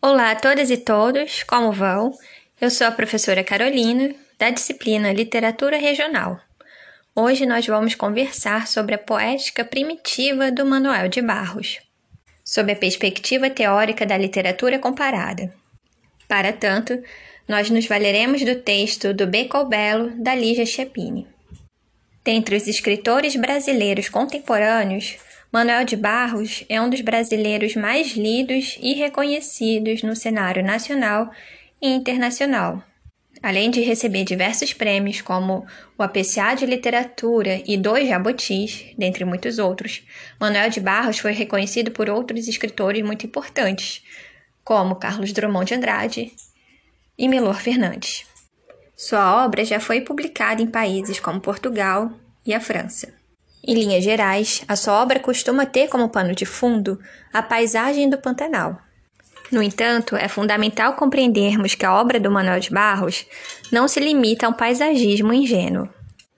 Olá a todas e todos, como vão? Eu sou a professora Carolina, da disciplina Literatura Regional. Hoje nós vamos conversar sobre a poética primitiva do Manuel de Barros, sob a perspectiva teórica da literatura comparada. Para tanto, nós nos valeremos do texto do Becco Belo, da Lígia Chepini. Dentre os escritores brasileiros contemporâneos, Manuel de Barros é um dos brasileiros mais lidos e reconhecidos no cenário nacional e internacional. Além de receber diversos prêmios, como o APCA de Literatura e dois Jabutis, dentre muitos outros, Manuel de Barros foi reconhecido por outros escritores muito importantes, como Carlos Drummond de Andrade e Milor Fernandes. Sua obra já foi publicada em países como Portugal e a França. Em linhas gerais, a sua obra costuma ter como pano de fundo a paisagem do Pantanal. No entanto, é fundamental compreendermos que a obra do Manuel de Barros não se limita a um paisagismo ingênuo.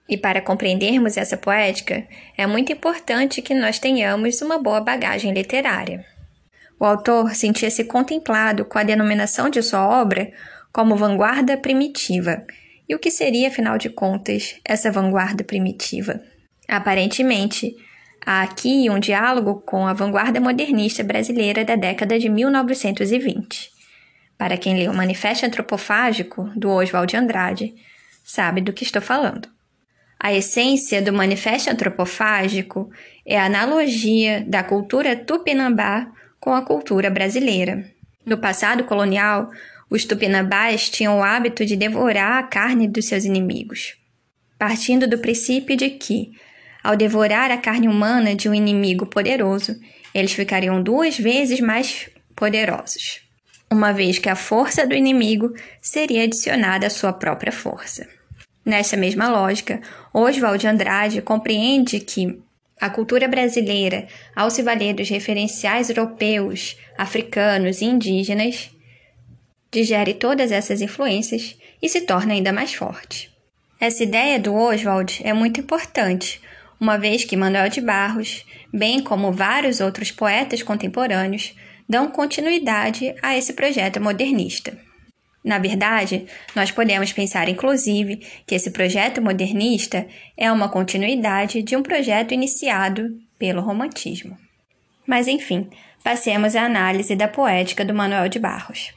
E para compreendermos essa poética, é muito importante que nós tenhamos uma boa bagagem literária. O autor sentia-se contemplado com a denominação de sua obra como vanguarda primitiva. E o que seria, afinal de contas, essa vanguarda primitiva? Aparentemente, há aqui um diálogo com a vanguarda modernista brasileira da década de 1920. Para quem leu o Manifesto Antropofágico, do Oswald de Andrade, sabe do que estou falando. A essência do Manifesto Antropofágico é a analogia da cultura tupinambá com a cultura brasileira. No passado colonial, os tupinambás tinham o hábito de devorar a carne dos seus inimigos, partindo do princípio de que, ao devorar a carne humana de um inimigo poderoso, eles ficariam duas vezes mais poderosos, uma vez que a força do inimigo seria adicionada à sua própria força. Nessa mesma lógica, Oswald de Andrade compreende que a cultura brasileira, ao se valer dos referenciais europeus, africanos e indígenas, digere todas essas influências e se torna ainda mais forte. Essa ideia do Oswald é muito importante, uma vez que Manuel de Barros, bem como vários outros poetas contemporâneos, dão continuidade a esse projeto modernista. Na verdade, nós podemos pensar, inclusive, que esse projeto modernista é uma continuidade de um projeto iniciado pelo Romantismo. Mas, enfim, passemos à análise da poética do Manuel de Barros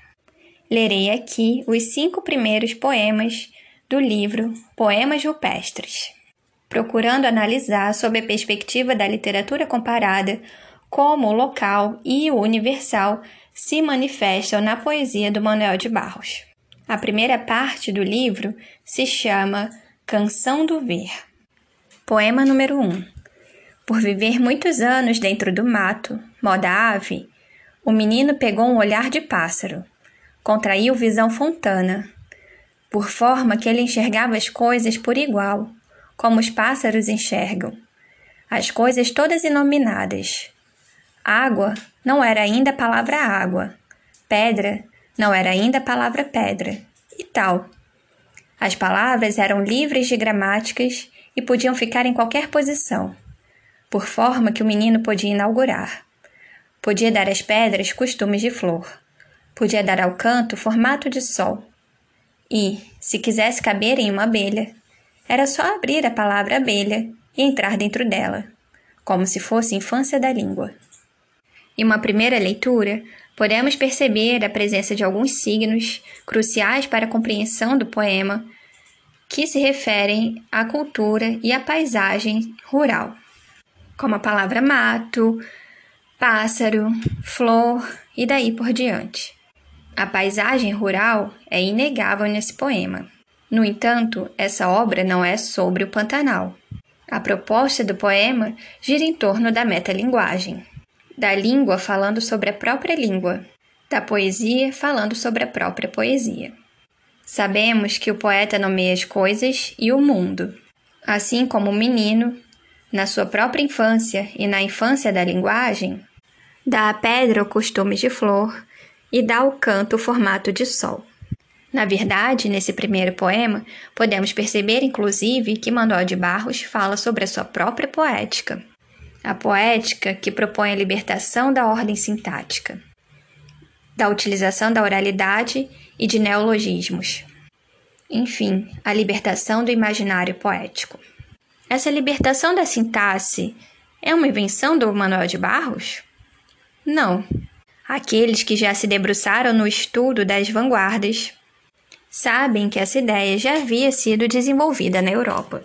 lerei aqui os cinco primeiros poemas do livro Poemas Rupestres, procurando analisar sob a perspectiva da literatura comparada como o local e o universal se manifestam na poesia do Manuel de Barros. A primeira parte do livro se chama Canção do Ver. Poema número 1. Um. Por viver muitos anos dentro do mato, moda ave, o menino pegou um olhar de pássaro Contraiu visão fontana, por forma que ele enxergava as coisas por igual, como os pássaros enxergam. As coisas todas inominadas. Água não era ainda a palavra água. Pedra não era ainda a palavra pedra. E tal. As palavras eram livres de gramáticas e podiam ficar em qualquer posição, por forma que o menino podia inaugurar. Podia dar às pedras costumes de flor. Podia dar ao canto formato de sol. E, se quisesse caber em uma abelha, era só abrir a palavra abelha e entrar dentro dela, como se fosse infância da língua. Em uma primeira leitura, podemos perceber a presença de alguns signos cruciais para a compreensão do poema que se referem à cultura e à paisagem rural, como a palavra mato, pássaro, flor e daí por diante. A paisagem rural é inegável nesse poema. No entanto, essa obra não é sobre o Pantanal. A proposta do poema gira em torno da metalinguagem, da língua falando sobre a própria língua, da poesia falando sobre a própria poesia. Sabemos que o poeta nomeia as coisas e o mundo, assim como o menino, na sua própria infância e na infância da linguagem, dá à pedra o costume de flor e dá ao canto o formato de sol. Na verdade, nesse primeiro poema, podemos perceber, inclusive, que Manuel de Barros fala sobre a sua própria poética. A poética que propõe a libertação da ordem sintática. da utilização da oralidade e de neologismos. Enfim, a libertação do imaginário poético. Essa libertação da sintaxe é uma invenção do Manuel de Barros? Não. Aqueles que já se debruçaram no estudo das vanguardas sabem que essa ideia já havia sido desenvolvida na Europa.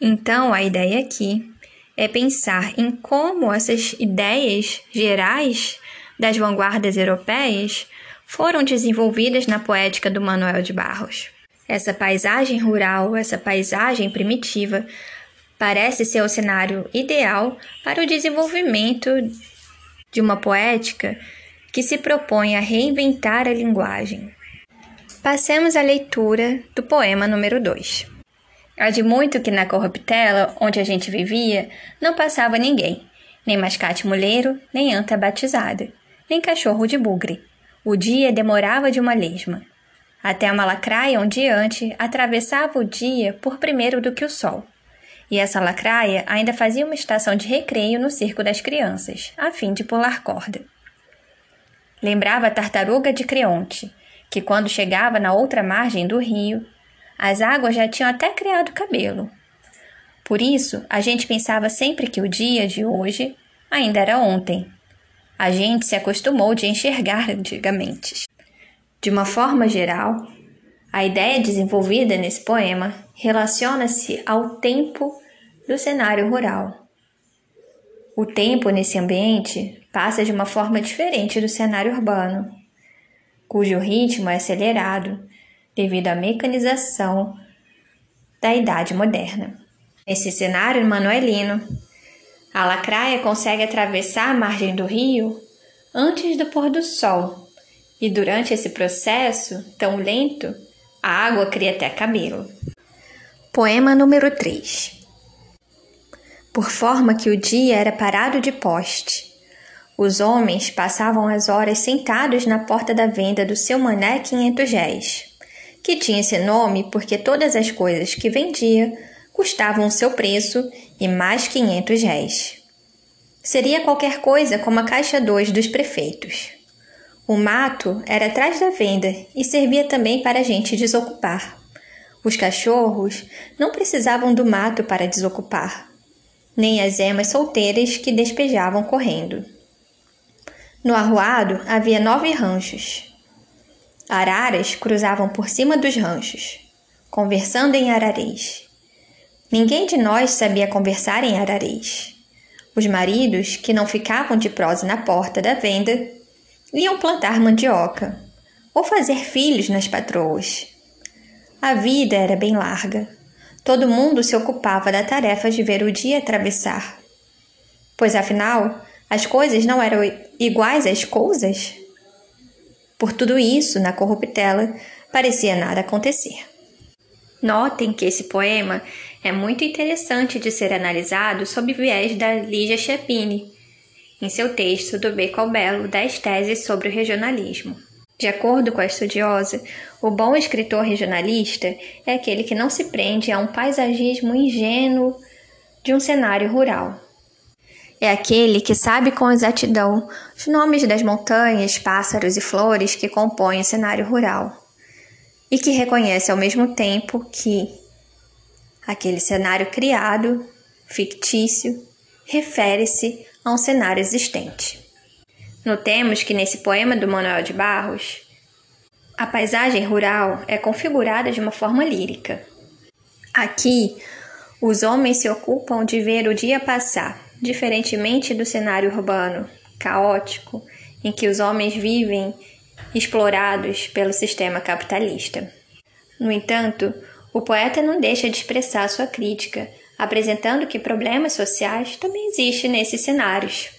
Então, a ideia aqui é pensar em como essas ideias gerais das vanguardas europeias foram desenvolvidas na poética do Manuel de Barros. Essa paisagem rural, essa paisagem primitiva, parece ser o cenário ideal para o desenvolvimento de uma poética que se propõe a reinventar a linguagem. Passemos à leitura do poema número 2. Há de muito que na corruptela, onde a gente vivia, não passava ninguém, nem mascate muleiro, nem anta batizada, nem cachorro de bugre. O dia demorava de uma lesma. Até a malacraia, um diante, atravessava o dia por primeiro do que o sol. E essa lacraia ainda fazia uma estação de recreio no circo das crianças, a fim de pular corda. Lembrava a tartaruga de Creonte, que quando chegava na outra margem do rio, as águas já tinham até criado cabelo. Por isso, a gente pensava sempre que o dia de hoje ainda era ontem. A gente se acostumou de enxergar antigamente. De uma forma geral, a ideia desenvolvida nesse poema relaciona-se ao tempo do cenário rural. O tempo nesse ambiente passa de uma forma diferente do cenário urbano, cujo ritmo é acelerado devido à mecanização da idade moderna. Nesse cenário manuelino, a lacraia consegue atravessar a margem do rio antes do pôr do sol, e durante esse processo tão lento, a água cria até cabelo. Poema número 3 Por forma que o dia era parado de poste, os homens passavam as horas sentados na porta da venda do seu mané 500 réis, que tinha esse nome porque todas as coisas que vendia custavam o seu preço e mais 500 réis. Seria qualquer coisa como a caixa 2 dos prefeitos. O mato era atrás da venda e servia também para a gente desocupar. Os cachorros não precisavam do mato para desocupar, nem as emas solteiras que despejavam correndo. No arruado havia nove ranchos. Araras cruzavam por cima dos ranchos, conversando em ararês. Ninguém de nós sabia conversar em ararês. Os maridos, que não ficavam de prosa na porta da venda, iam plantar mandioca ou fazer filhos nas patroas. A vida era bem larga. Todo mundo se ocupava da tarefa de ver o dia atravessar. Pois afinal, as coisas não eram iguais às coisas? Por tudo isso, na corruptela, parecia nada acontecer. Notem que esse poema é muito interessante de ser analisado sob viés da Lígia Chapini, em seu texto do Beco ao Belo, 10 teses sobre o regionalismo. De acordo com a estudiosa, o bom escritor regionalista é aquele que não se prende a um paisagismo ingênuo de um cenário rural. É aquele que sabe com exatidão os nomes das montanhas, pássaros e flores que compõem o cenário rural, e que reconhece ao mesmo tempo que aquele cenário criado, fictício, refere-se a um cenário existente. Notemos que nesse poema do Manuel de Barros, a paisagem rural é configurada de uma forma lírica. Aqui, os homens se ocupam de ver o dia passar, diferentemente do cenário urbano, caótico, em que os homens vivem explorados pelo sistema capitalista. No entanto, o poeta não deixa de expressar sua crítica apresentando que problemas sociais também existem nesses cenários.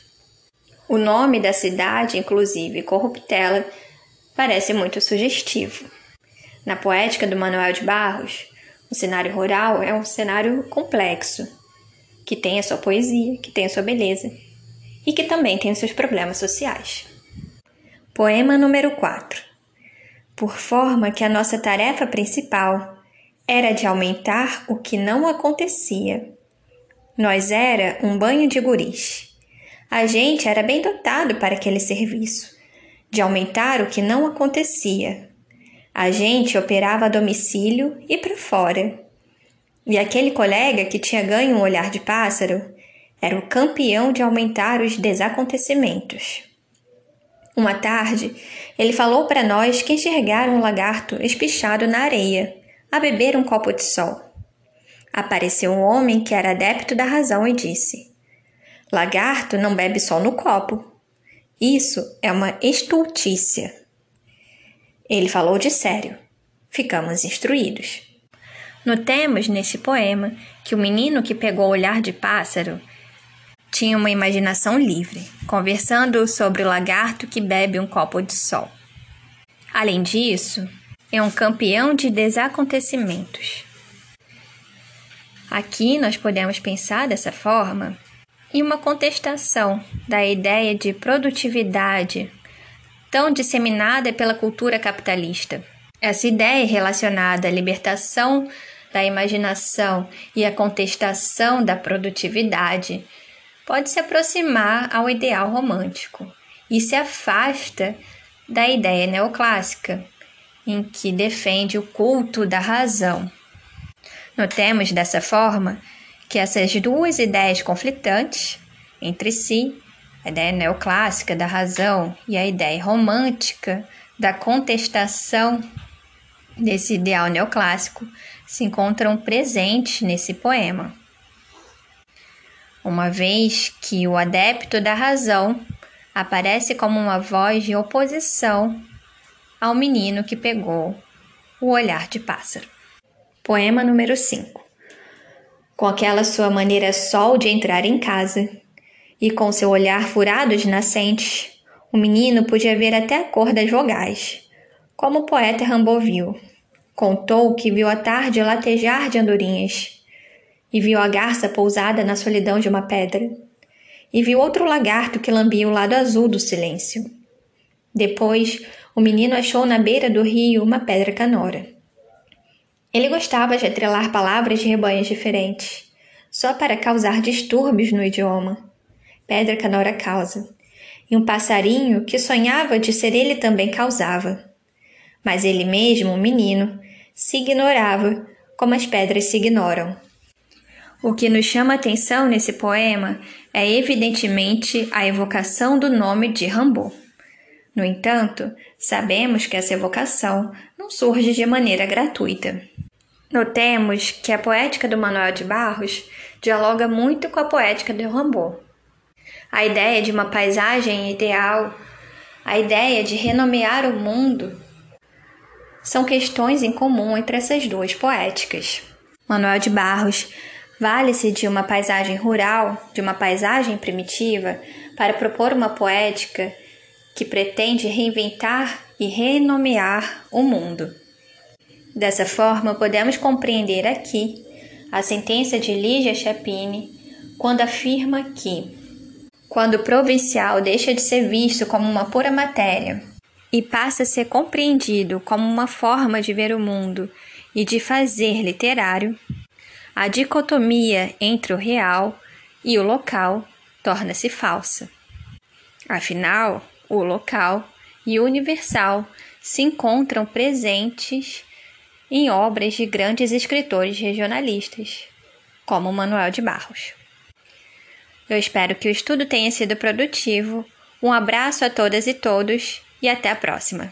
O nome da cidade, inclusive Corruptela, parece muito sugestivo. Na poética do Manuel de Barros, o cenário rural é um cenário complexo, que tem a sua poesia, que tem a sua beleza e que também tem os seus problemas sociais. Poema número 4. Por forma que a nossa tarefa principal era de aumentar o que não acontecia. Nós era um banho de guris. A gente era bem dotado para aquele serviço. de aumentar o que não acontecia. A gente operava a domicílio e para fora. E aquele colega que tinha ganho um olhar de pássaro era o campeão de aumentar os desacontecimentos. Uma tarde, ele falou para nós que enxergaram um lagarto espichado na areia, a beber um copo de sol. Apareceu um homem que era adepto da razão e disse: Lagarto não bebe sol no copo. Isso é uma estultícia. Ele falou de sério. Ficamos instruídos. Notemos nesse poema que o menino que pegou o olhar de pássaro tinha uma imaginação livre, conversando sobre o lagarto que bebe um copo de sol. Além disso, é um campeão de desacontecimentos. Aqui nós podemos pensar dessa forma em uma contestação da ideia de produtividade tão disseminada pela cultura capitalista. Essa ideia relacionada à libertação da imaginação e à contestação da produtividade pode se aproximar ao ideal romântico e se afasta da ideia neoclássica, em que defende o culto da razão. Notemos dessa forma que essas duas ideias conflitantes entre si, a ideia neoclássica da razão e a ideia romântica da contestação desse ideal neoclássico, se encontram presentes nesse poema uma vez que o adepto da razão aparece como uma voz de oposição ao menino que pegou o olhar de pássaro. Poema número 5 Com aquela sua maneira sol de entrar em casa e com seu olhar furado de nascente, o menino podia ver até a cor das vogais, como o poeta Rimbaud viu. Contou que viu a tarde latejar de andorinhas e viu a garça pousada na solidão de uma pedra, e viu outro lagarto que lambia o lado azul do silêncio. Depois, o menino achou na beira do rio uma pedra canora. Ele gostava de atrelar palavras de rebanhos diferentes, só para causar distúrbios no idioma. Pedra canora causa. E um passarinho que sonhava de ser ele também causava. Mas ele mesmo, o menino, se ignorava como as pedras se ignoram. O que nos chama atenção nesse poema é evidentemente a evocação do nome de Rambo. No entanto, sabemos que essa evocação não surge de maneira gratuita. Notemos que a poética do Manuel de Barros dialoga muito com a poética de Rambo. A ideia de uma paisagem ideal, a ideia de renomear o mundo, são questões em comum entre essas duas poéticas. Manuel de Barros Vale-se de uma paisagem rural, de uma paisagem primitiva, para propor uma poética que pretende reinventar e renomear o mundo. Dessa forma, podemos compreender aqui a sentença de Ligia Chapine quando afirma que, quando o provincial deixa de ser visto como uma pura matéria e passa a ser compreendido como uma forma de ver o mundo e de fazer literário, a dicotomia entre o real e o local torna-se falsa. Afinal, o local e o universal se encontram presentes em obras de grandes escritores regionalistas, como Manuel de Barros. Eu espero que o estudo tenha sido produtivo. Um abraço a todas e todos e até a próxima!